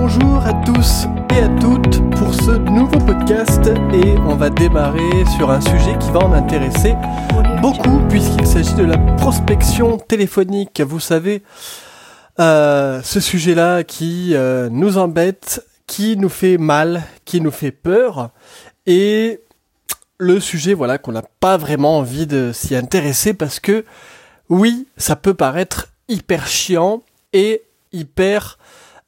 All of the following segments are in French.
Bonjour à tous et à toutes pour ce nouveau podcast et on va démarrer sur un sujet qui va en intéresser beaucoup puisqu'il s'agit de la prospection téléphonique. Vous savez, euh, ce sujet-là qui euh, nous embête, qui nous fait mal, qui nous fait peur et le sujet voilà qu'on n'a pas vraiment envie de s'y intéresser parce que oui, ça peut paraître hyper chiant et hyper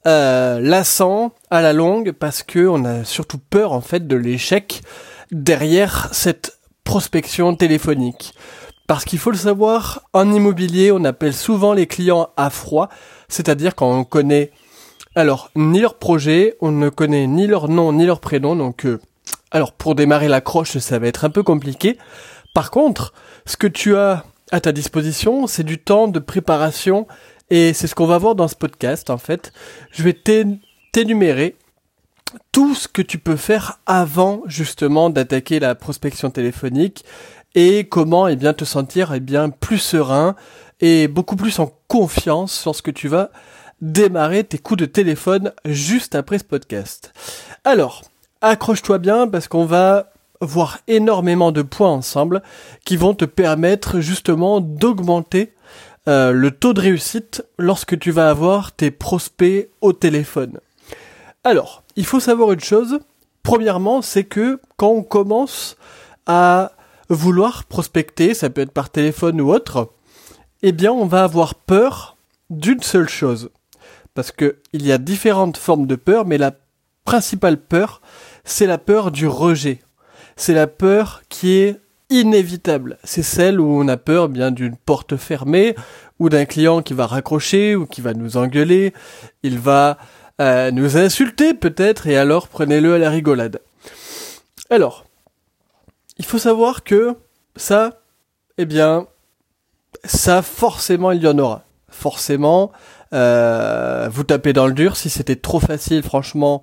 euh, lassant à la longue parce que on a surtout peur en fait de l'échec derrière cette prospection téléphonique. Parce qu'il faut le savoir, en immobilier, on appelle souvent les clients à froid, c'est-à-dire quand on connaît alors ni leur projet, on ne connaît ni leur nom ni leur prénom, donc euh, alors pour démarrer l'accroche, ça va être un peu compliqué. Par contre, ce que tu as à ta disposition, c'est du temps de préparation et c'est ce qu'on va voir dans ce podcast en fait. Je vais t'énumérer tout ce que tu peux faire avant justement d'attaquer la prospection téléphonique et comment eh bien te sentir eh bien plus serein et beaucoup plus en confiance lorsque tu vas démarrer tes coups de téléphone juste après ce podcast. Alors, accroche-toi bien parce qu'on va voir énormément de points ensemble qui vont te permettre justement d'augmenter euh, le taux de réussite lorsque tu vas avoir tes prospects au téléphone. Alors, il faut savoir une chose. Premièrement, c'est que quand on commence à vouloir prospecter, ça peut être par téléphone ou autre, eh bien, on va avoir peur d'une seule chose. Parce que il y a différentes formes de peur, mais la principale peur, c'est la peur du rejet. C'est la peur qui est inévitable. C'est celle où on a peur bien d'une porte fermée ou d'un client qui va raccrocher ou qui va nous engueuler. Il va euh, nous insulter peut-être et alors prenez-le à la rigolade. Alors, il faut savoir que ça, eh bien, ça forcément il y en aura. Forcément, euh, vous tapez dans le dur. Si c'était trop facile, franchement,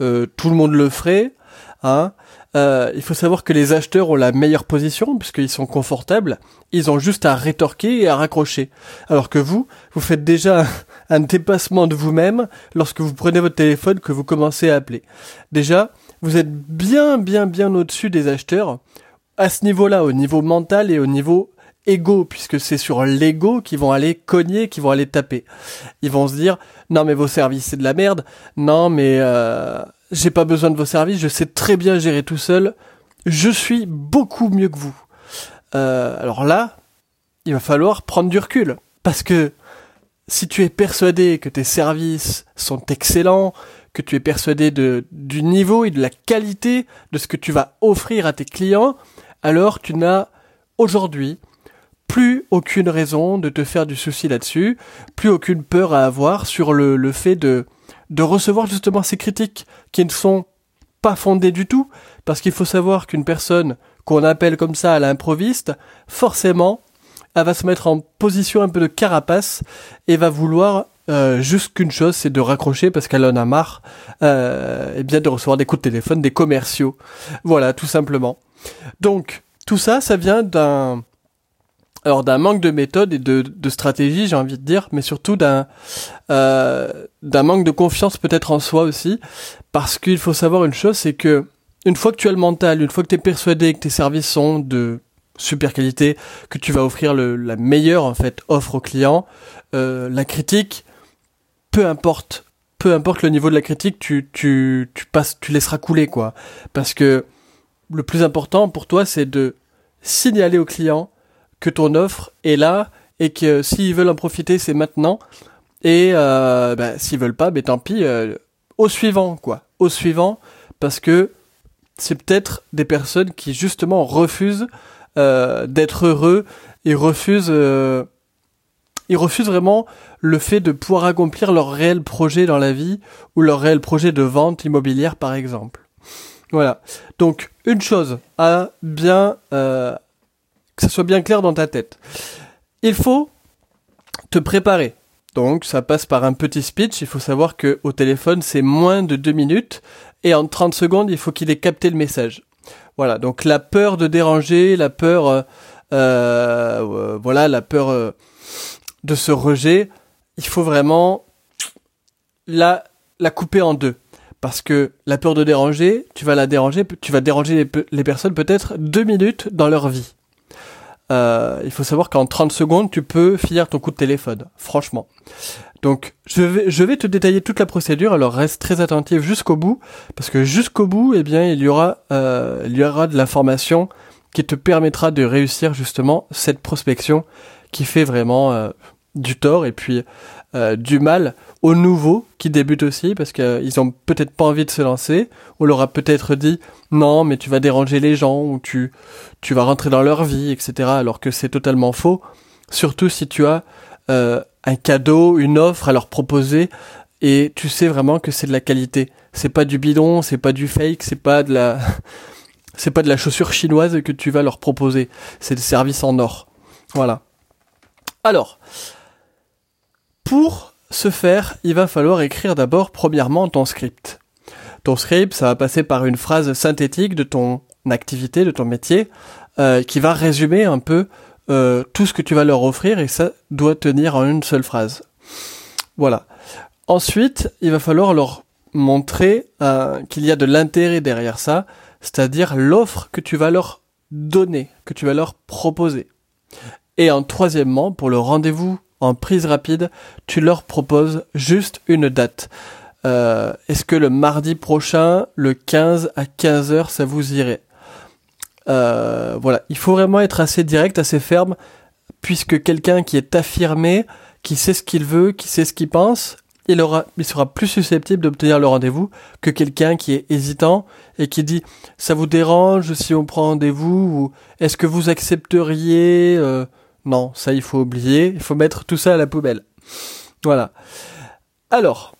euh, tout le monde le ferait. Hein. Euh, il faut savoir que les acheteurs ont la meilleure position puisqu'ils sont confortables. Ils ont juste à rétorquer et à raccrocher. Alors que vous, vous faites déjà un dépassement de vous-même lorsque vous prenez votre téléphone que vous commencez à appeler. Déjà, vous êtes bien, bien, bien au-dessus des acheteurs à ce niveau-là, au niveau mental et au niveau égo, puisque c'est sur l'ego qu'ils vont aller cogner, qu'ils vont aller taper. Ils vont se dire, non mais vos services c'est de la merde, non mais euh, j'ai pas besoin de vos services, je sais très bien gérer tout seul, je suis beaucoup mieux que vous. Euh, alors là, il va falloir prendre du recul, parce que si tu es persuadé que tes services sont excellents, que tu es persuadé de, du niveau et de la qualité de ce que tu vas offrir à tes clients, alors tu n'as aujourd'hui plus aucune raison de te faire du souci là-dessus, plus aucune peur à avoir sur le, le fait de, de recevoir justement ces critiques qui ne sont pas fondées du tout, parce qu'il faut savoir qu'une personne qu'on appelle comme ça à l'improviste, forcément, elle va se mettre en position un peu de carapace et va vouloir euh, juste qu'une chose, c'est de raccrocher parce qu'elle en a marre, euh, et bien de recevoir des coups de téléphone des commerciaux. Voilà, tout simplement. Donc, tout ça, ça vient d'un alors d'un manque de méthode et de, de stratégie, j'ai envie de dire, mais surtout d'un euh, d'un manque de confiance peut-être en soi aussi, parce qu'il faut savoir une chose, c'est que une fois que tu as le mental, une fois que tu es persuadé que tes services sont de super qualité, que tu vas offrir le, la meilleure en fait offre au client, euh, la critique, peu importe, peu importe le niveau de la critique, tu tu tu passes, tu laisseras couler quoi, parce que le plus important pour toi, c'est de signaler au client que ton offre est là et que s'ils veulent en profiter, c'est maintenant. Et euh, bah, s'ils veulent pas, ben tant pis. Euh, au suivant, quoi. Au suivant, parce que c'est peut-être des personnes qui justement refusent euh, d'être heureux et refusent, euh, ils refusent vraiment le fait de pouvoir accomplir leur réel projet dans la vie ou leur réel projet de vente immobilière, par exemple. Voilà. Donc une chose à bien euh, que ça soit bien clair dans ta tête. Il faut te préparer. Donc ça passe par un petit speech, il faut savoir que au téléphone c'est moins de deux minutes et en 30 secondes il faut qu'il ait capté le message. Voilà, donc la peur de déranger, la peur, euh, euh, voilà, la peur euh, de ce rejet, il faut vraiment la couper en deux. Parce que la peur de déranger, tu vas la déranger, tu vas déranger les, personnes peut-être deux minutes dans leur vie. Euh, il faut savoir qu'en 30 secondes, tu peux finir ton coup de téléphone, franchement. Donc, je vais, je vais te détailler toute la procédure, alors reste très attentif jusqu'au bout, parce que jusqu'au bout, eh bien, il y aura, euh, il y aura de l'information qui te permettra de réussir justement cette prospection qui fait vraiment euh, du tort et puis euh, du mal aux nouveaux qui débutent aussi parce qu'ils euh, ont peut-être pas envie de se lancer. On leur a peut-être dit non mais tu vas déranger les gens ou tu tu vas rentrer dans leur vie etc. Alors que c'est totalement faux. Surtout si tu as euh, un cadeau, une offre à leur proposer et tu sais vraiment que c'est de la qualité. C'est pas du bidon, c'est pas du fake, c'est pas de la c'est pas de la chaussure chinoise que tu vas leur proposer. C'est le service en or. Voilà. Alors, pour ce faire, il va falloir écrire d'abord premièrement ton script. Ton script, ça va passer par une phrase synthétique de ton activité, de ton métier, euh, qui va résumer un peu euh, tout ce que tu vas leur offrir et ça doit tenir en une seule phrase. Voilà. Ensuite, il va falloir leur montrer euh, qu'il y a de l'intérêt derrière ça, c'est-à-dire l'offre que tu vas leur donner, que tu vas leur proposer. Et en troisièmement, pour le rendez-vous en prise rapide, tu leur proposes juste une date. Euh, est-ce que le mardi prochain, le 15 à 15h, ça vous irait? Euh, Voilà, il faut vraiment être assez direct, assez ferme, puisque quelqu'un qui est affirmé, qui sait ce qu'il veut, qui sait ce qu'il pense, il, aura, il sera plus susceptible d'obtenir le rendez-vous que quelqu'un qui est hésitant et qui dit ça vous dérange si on prend rendez-vous ou est-ce que vous accepteriez euh, non, ça il faut oublier, il faut mettre tout ça à la poubelle. Voilà. Alors,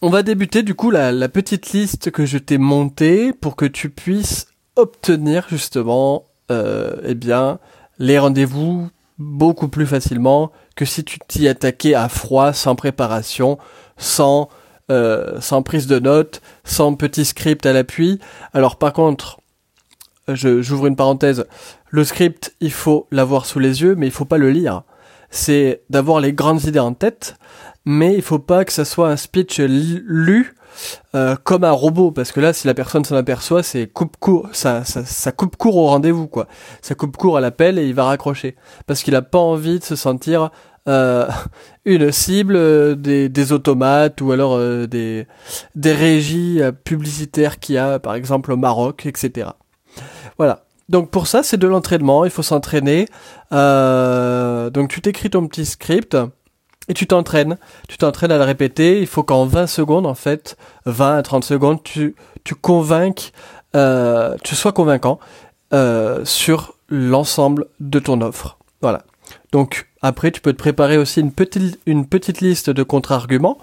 on va débuter du coup la, petite liste que je t'ai montée pour que tu puisses obtenir justement euh, eh bien les rendez-vous beaucoup plus facilement que si tu t'y attaquais à froid, sans préparation, sans euh, sans prise de notes, sans petit script à l'appui. Alors par contre, j'ouvre une parenthèse, le script, il faut l'avoir sous les yeux, mais il faut pas le lire. C'est d'avoir les grandes idées en tête, mais il faut pas que ça soit un speech lu euh, comme un robot, parce que là, si la personne s'en aperçoit, c'est coupe court, ça, ça, coupe court au rendez-vous, quoi. Ça coupe court à l'appel et il va raccrocher, parce qu'il a pas envie de se sentir euh, une cible euh, des, des, automates ou alors des, des régies publicitaires qu'il y a, par exemple au Maroc, etc. Voilà. Donc pour ça, c'est de l'entraînement, il faut s'entraîner. Euh, donc tu t'écris ton petit script et tu t'entraînes. Tu t'entraînes à le répéter. Il faut qu'en 20 secondes, en fait, 20 à 30 secondes, tu, tu convainques, euh, tu sois convaincant euh, sur l'ensemble de ton offre. Voilà. Donc après, tu peux te préparer aussi une petite, liste de contre-arguments.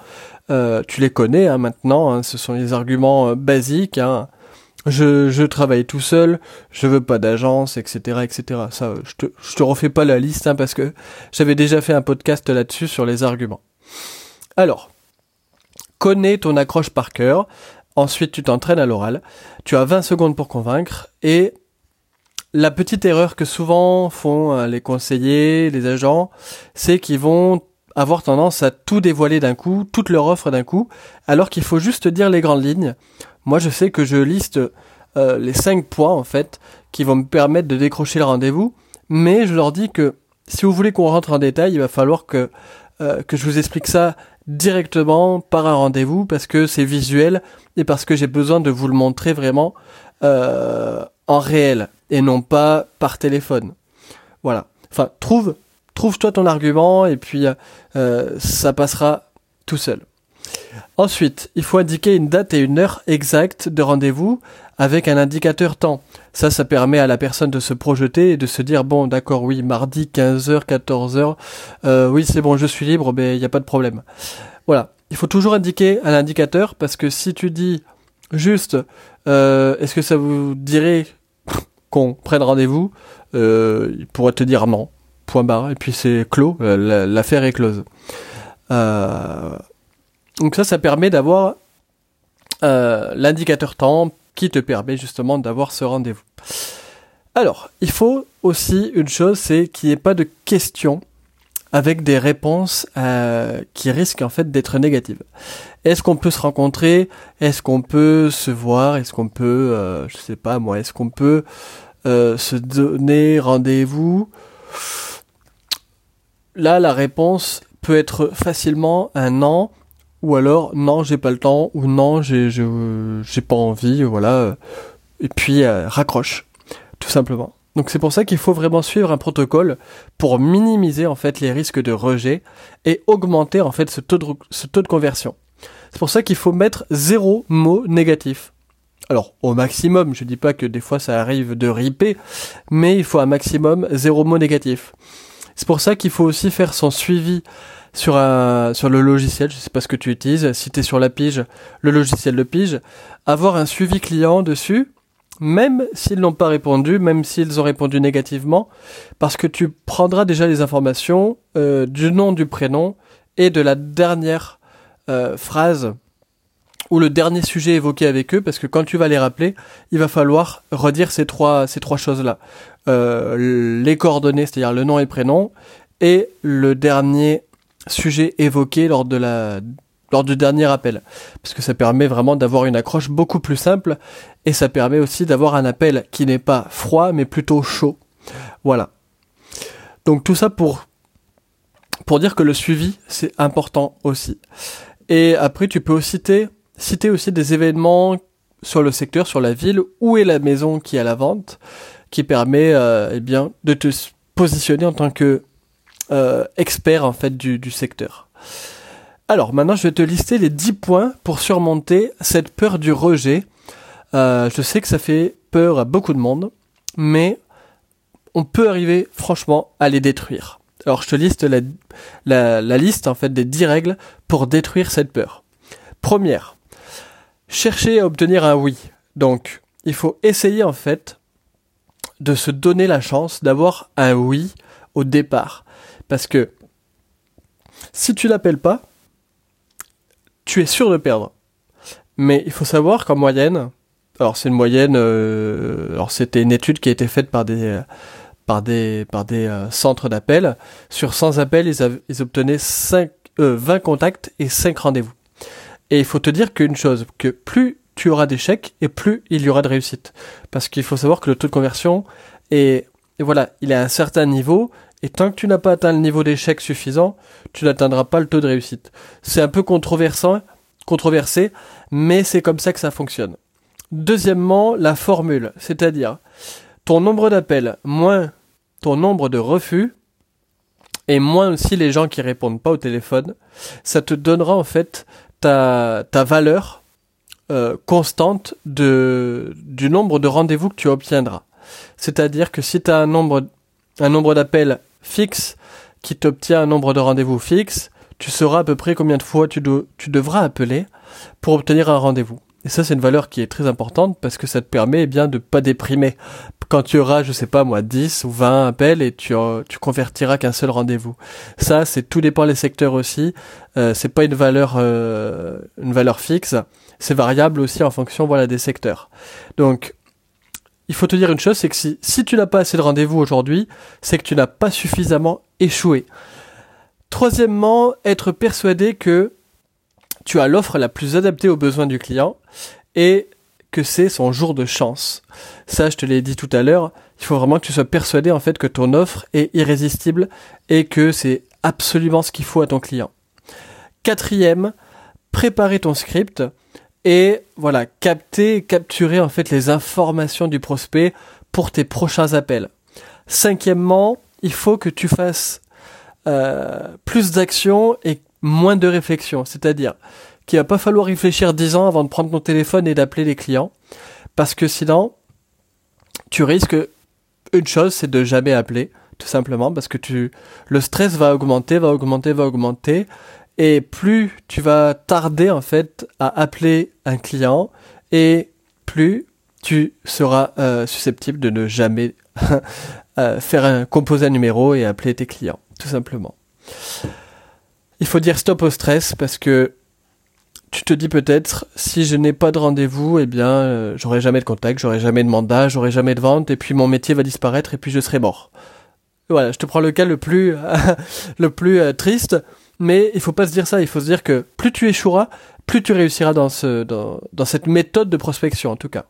tu les connais hein, maintenant, hein. ce sont les arguments basiques. Hein je, travaille tout seul, je veux pas d'agence, etc., etc. Ça, je te, je te refais pas la liste hein, parce que j'avais déjà fait un podcast là-dessus sur les arguments. Alors, connais ton accroche par cœur. Ensuite, tu t'entraînes à l'oral. Tu as 20 secondes pour convaincre et la petite erreur que souvent font euh, les conseillers, les agents, c'est qu'ils vont avoir tendance à tout dévoiler d'un coup, toute leur offre d'un coup, alors qu'il faut juste dire les grandes lignes. Moi, je sais que je liste euh, les cinq points, en fait, qui vont me permettre de décrocher le rendez-vous, mais je leur dis que si vous voulez qu'on rentre en détail, il va falloir que, euh, que je vous explique ça directement par un rendez-vous, parce que c'est visuel, et parce que j'ai besoin de vous le montrer vraiment euh, en réel, et non pas par téléphone. Voilà. Enfin, trouve, trouve-toi ton argument, et puis ça passera tout seul. Ensuite, il faut indiquer une date et une heure exacte de rendez-vous avec un indicateur temps. Ça, ça permet à la personne de se projeter et de se dire, bon, d'accord, oui, mardi, 15h, 14h, euh, oui, c'est bon, je suis libre, mais il n'y a pas de problème. Voilà. Il faut toujours indiquer un indicateur parce que si tu dis juste, euh, est-ce que ça vous dirait qu'on prenne rendez-vous, euh, il pourrait te dire non, point barre, et puis c'est clos, l'affaire est close. Euh, donc ça, ça permet d'avoir euh, l'indicateur temps qui te permet justement d'avoir ce rendez-vous. Alors, il faut aussi une chose, c'est qu'il n'y ait pas de questions avec des réponses euh, qui risquent en fait d'être négatives. Est-ce qu'on peut se rencontrer? Est-ce qu'on peut se voir? Est-ce qu'on peut, euh, je sais pas moi, est-ce qu'on peut euh, se donner rendez-vous? Là, la réponse peut être facilement un non, ou alors non, j'ai pas le temps, ou non, j'ai j'ai pas envie, voilà. Et puis raccroche, tout simplement. Donc c'est pour ça qu'il faut vraiment suivre un protocole pour minimiser en fait les risques de rejet et augmenter en fait ce taux de, ce taux de conversion. C'est pour ça qu'il faut mettre zéro mot négatif. Alors au maximum, je dis pas que des fois ça arrive de riper, mais il faut un maximum zéro mot négatif. C'est pour ça qu'il faut aussi faire son suivi sur un, sur le logiciel, je sais pas ce que tu utilises, si tu es sur la pige, le logiciel de pige, avoir un suivi client dessus même s'ils n'ont pas répondu, même s'ils ont répondu négativement, parce que tu prendras déjà les informations euh, du nom, du prénom et de la dernière euh, phrase ou le dernier sujet évoqué avec eux, parce que quand tu vas les rappeler, il va falloir redire ces trois, ces trois choses-là. Euh, les coordonnées, c'est-à-dire le nom et prénom, et le dernier sujet évoqué lors de la lors du dernier appel. Parce que ça permet vraiment d'avoir une accroche beaucoup plus simple et ça permet aussi d'avoir un appel qui n'est pas froid mais plutôt chaud. Voilà. Donc tout ça pour, pour dire que le suivi c'est important aussi. Et après tu peux aussi citer, citer aussi des événements sur le secteur, sur la ville, où est la maison qui est à la vente, qui permet euh, eh bien, de te positionner en tant que euh, expert en fait du, secteur. Alors maintenant je vais te lister les 10 points pour surmonter cette peur du rejet. Euh, je sais que ça fait peur à beaucoup de monde, mais on peut arriver franchement à les détruire. Alors je te liste la, la, liste en fait des 10 règles pour détruire cette peur. Première, chercher à obtenir un oui. Donc il faut essayer en fait de se donner la chance d'avoir un oui au départ. Parce que si tu l'appelles pas, tu es sûr de perdre. Mais il faut savoir qu'en moyenne, alors c'est une moyenne, euh, alors c'était une étude qui a été faite par des par des par des euh, centres d'appel. Sur 100 appels, ils, ils obtenaient 5, 20 euh, contacts et 5 rendez-vous. Et il faut te dire qu'une chose, que plus tu auras d'échecs et plus il y aura de réussite. Parce qu'il faut savoir que le taux de conversion est, voilà, il est à un certain niveau et tant que tu n'as pas atteint le niveau d'échec suffisant, tu n'atteindras pas le taux de réussite. C'est un peu controversant, controversé, mais c'est comme ça que ça fonctionne. Deuxièmement, la formule, c'est-à-dire ton nombre d'appels moins ton nombre de refus et moins aussi les gens qui répondent pas au téléphone, ça te donnera en fait ta, ta valeur euh, constante de, du nombre de rendez-vous que tu obtiendras. C'est-à-dire que si tu as un nombre, un nombre d'appels fixe qui t'obtient un nombre de rendez-vous fixe, tu sauras à peu près combien de fois tu, tu devras appeler pour obtenir un rendez-vous. Et ça, c'est une valeur qui est très importante parce que ça te permet eh bien de pas déprimer. Quand tu auras, je sais pas moi, 10 ou 20 appels et tu, tu convertiras qu'un seul rendez-vous. Ça, c'est tout dépend des secteurs aussi. Euh, c'est pas une valeur, euh, une valeur fixe. C'est variable aussi en fonction, voilà, des secteurs. Donc, il faut te dire une chose, c'est que si, si tu n'as pas assez de rendez-vous aujourd'hui, c'est que tu n'as pas suffisamment échoué. Troisièmement, être persuadé que tu as l'offre la plus adaptée aux besoins du client et que c'est son jour de chance. Ça, je te l'ai dit tout à l'heure, il faut vraiment que tu sois persuadé en fait que ton offre est irrésistible et que c'est absolument ce qu'il faut à ton client. Quatrième, préparer ton script et voilà, capter, capturer en fait les informations du prospect pour tes prochains appels. Cinquièmement, il faut que tu fasses euh, plus d'actions et moins de réflexion, c'est-à-dire qu'il va pas falloir réfléchir dix ans avant de prendre ton téléphone et d'appeler les clients, parce que sinon, tu risques une chose, c'est de jamais appeler, tout simplement, parce que tu, le stress va augmenter, va augmenter, va augmenter, et plus tu vas tarder en fait à appeler un client et plus tu seras euh, susceptible de ne jamais euh, faire un composer un numéro et appeler tes clients, tout simplement. Il faut dire stop au stress parce que tu te dis peut-être si je n'ai pas de rendez-vous, eh bien euh, j'aurai jamais de contact, j'aurai jamais de mandat, j'aurai jamais de vente et puis mon métier va disparaître et puis je serai mort. voilà, je te prends le cas le plus, euh, triste, mais il faut pas se dire ça. Il faut se dire que plus tu échoueras, plus tu réussiras dans dans, cette méthode de prospection, en tout cas.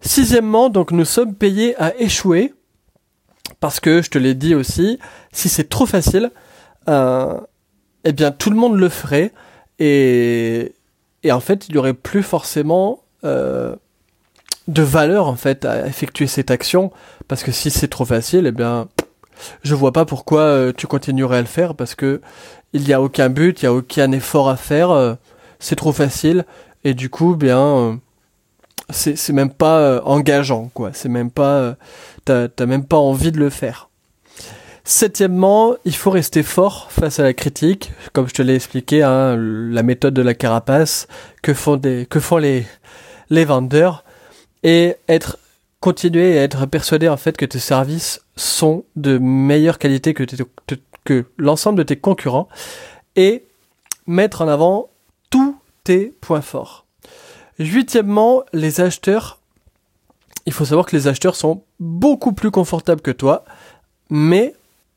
Sixièmement, donc nous sommes payés à échouer parce que je te l'ai dit aussi, si c'est trop facile, eh bien tout le monde le ferait et, et en fait il y aurait plus forcément euh, de valeur en fait à effectuer cette action parce que si c'est trop facile, eh bien je vois pas pourquoi euh, tu continuerais à le faire parce que il n'y a aucun but, il n'y a aucun effort à faire, euh, c'est trop facile et du coup bien euh, c'est même pas engageant quoi, c'est même pas t'as même pas envie de le faire. Septièmement, il faut rester fort face à la critique, comme je te l'ai expliqué, hein, la méthode de la carapace que font les vendeurs et être continuer à être persuadé en fait que tes services sont de meilleure qualité que l'ensemble de tes concurrents et mettre en avant tous tes points forts. Huitièmement, les acheteurs. Il faut savoir que les acheteurs sont beaucoup plus confortables que toi, mais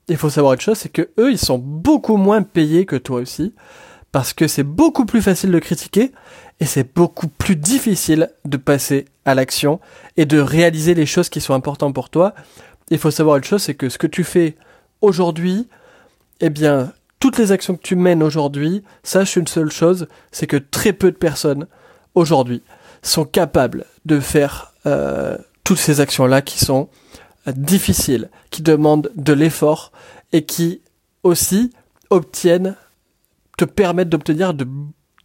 il faut savoir une chose, c'est que eux, ils sont beaucoup moins payés que toi aussi, parce que c'est beaucoup plus facile de critiquer et c'est beaucoup plus difficile de passer à l'action et de réaliser les choses qui sont importantes pour toi. Il faut savoir une chose, c'est que ce que tu fais aujourd'hui, eh bien, toutes les actions que tu mènes aujourd'hui, sache une seule chose, c'est que très peu de personnes aujourd'hui sont capables de faire euh, toutes ces actions-là qui sont difficiles, qui demandent de l'effort et qui aussi obtiennent, te permettent d'obtenir de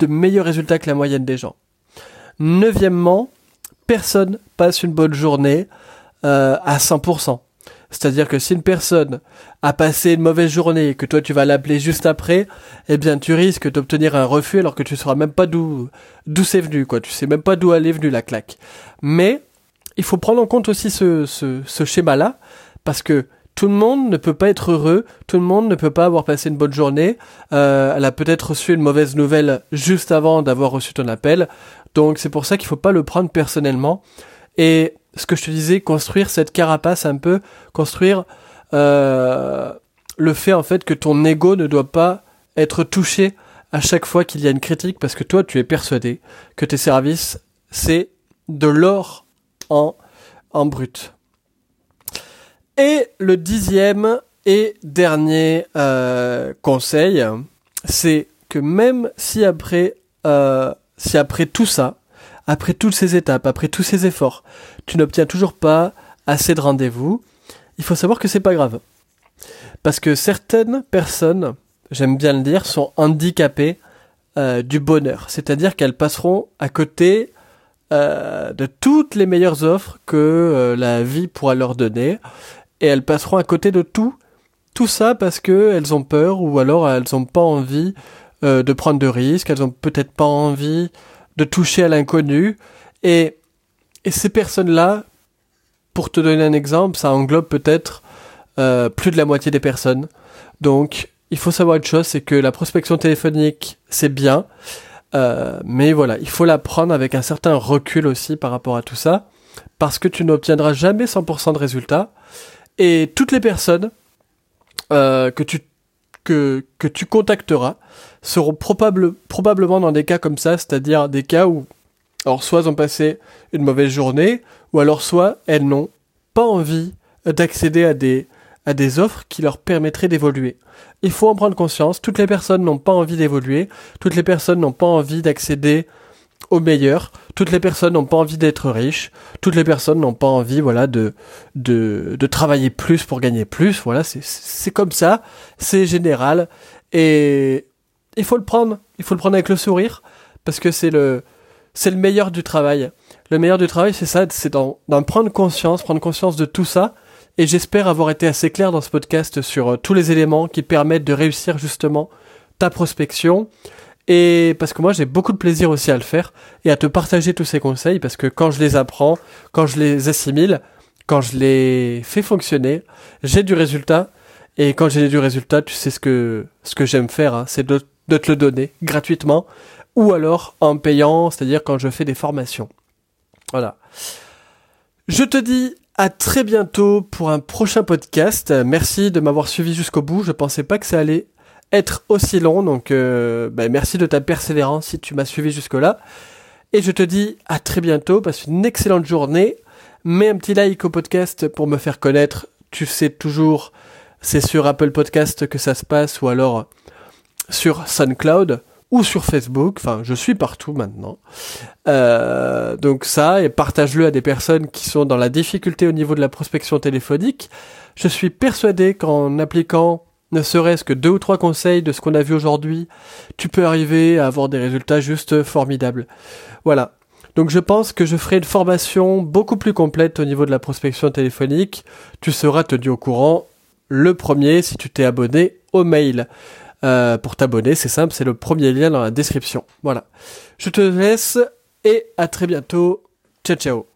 de meilleurs résultats que la moyenne des gens. Neuvièmement, personne passe une bonne journée euh, à 100%. C'est-à-dire que si une personne a passé une mauvaise journée et que toi tu vas l'appeler juste après, eh bien tu risques d'obtenir un refus alors que tu sauras même pas d'où d'où c'est venu quoi. Tu sais même pas d'où elle est venue la claque. Mais il faut prendre en compte aussi ce, ce, schéma-là parce que tout le monde ne peut pas être heureux, tout le monde ne peut pas avoir passé une bonne journée. Euh, elle a peut-être reçu une mauvaise nouvelle juste avant d'avoir reçu ton appel. Donc c'est pour ça qu'il faut pas le prendre personnellement. Et ce que je te disais, construire cette carapace un peu, construire euh, le fait en fait que ton ego ne doit pas être touché à chaque fois qu'il y a une critique parce que toi tu es persuadé que tes services c'est de l'or en, brut. Et le dixième et dernier euh, conseil, c'est que même si après, euh, si après tout ça, après toutes ces étapes, après tous ces efforts, tu n'obtiens toujours pas assez de rendez-vous, il faut savoir que c'est pas grave. Parce que certaines personnes, j'aime bien le dire, sont handicapées euh, du bonheur. C'est-à-dire qu'elles passeront à côté de toutes les meilleures offres que la vie pourra leur donner. Et elles passeront à côté de tout, tout ça parce que elles ont peur ou alors elles n'ont pas envie euh, de prendre de risques, elles ont peut-être pas envie de toucher à l'inconnu. Et et ces personnes-là, pour te donner un exemple, ça englobe peut-être euh, plus de la moitié des personnes. Donc, il faut savoir une chose, c'est que la prospection téléphonique, c'est bien, euh, mais voilà, il faut la prendre avec un certain recul aussi par rapport à tout ça, parce que tu n'obtiendras jamais 100% de résultats, et toutes les personnes euh, que tu que, que tu contacteras seront probable, probablement dans des cas comme ça, c'est-à-dire des cas où, alors soit elles ont passé une mauvaise journée, ou alors soit elles n'ont pas envie d'accéder à des, à des offres qui leur permettraient d'évoluer. Il faut en prendre conscience, toutes les personnes n'ont pas envie d'évoluer, toutes les personnes n'ont pas envie d'accéder au meilleur. Toutes les personnes n'ont pas envie d'être riches. Toutes les personnes n'ont pas envie, voilà, de, de, de travailler plus pour gagner plus. Voilà, c'est, comme ça. C'est général. Et il faut le prendre. Il faut le prendre avec le sourire. Parce que c'est le, c'est le meilleur du travail. Le meilleur du travail, c'est ça, c'est d'en prendre conscience, prendre conscience de tout ça. Et j'espère avoir été assez clair dans ce podcast sur euh, tous les éléments qui permettent de réussir justement ta prospection. Et parce que moi j'ai beaucoup de plaisir aussi à le faire et à te partager tous ces conseils parce que quand je les apprends, quand je les assimile, quand je les fais fonctionner, j'ai du résultat. Et quand j'ai du résultat, tu sais ce que ce que j'aime faire, hein, c'est de, de te le donner gratuitement ou alors en payant, c'est-à-dire quand je fais des formations. Voilà. Je te dis à très bientôt pour un prochain podcast. Merci de m'avoir suivi jusqu'au bout. Je pensais pas que ça allait être aussi long, donc euh, ben, merci de ta persévérance si tu m'as suivi jusque-là. Et je te dis à très bientôt, passe une excellente journée. Mets un petit like au podcast pour me faire connaître. Tu sais toujours, c'est sur Apple Podcast que ça se passe ou alors sur SoundCloud ou sur Facebook. Enfin, je suis partout maintenant. Euh, donc ça, et partage-le à des personnes qui sont dans la difficulté au niveau de la prospection téléphonique. Je suis persuadé qu'en appliquant ne serait-ce que deux ou trois conseils de ce qu'on a vu aujourd'hui, tu peux arriver à avoir des résultats juste formidables. Voilà. Donc je pense que je ferai une formation beaucoup plus complète au niveau de la prospection téléphonique. Tu seras tenu au courant le premier si tu t'es abonné au mail. Euh, pour t'abonner, c'est simple, c'est le premier lien dans la description. Voilà. Je te laisse et à très bientôt. Ciao ciao.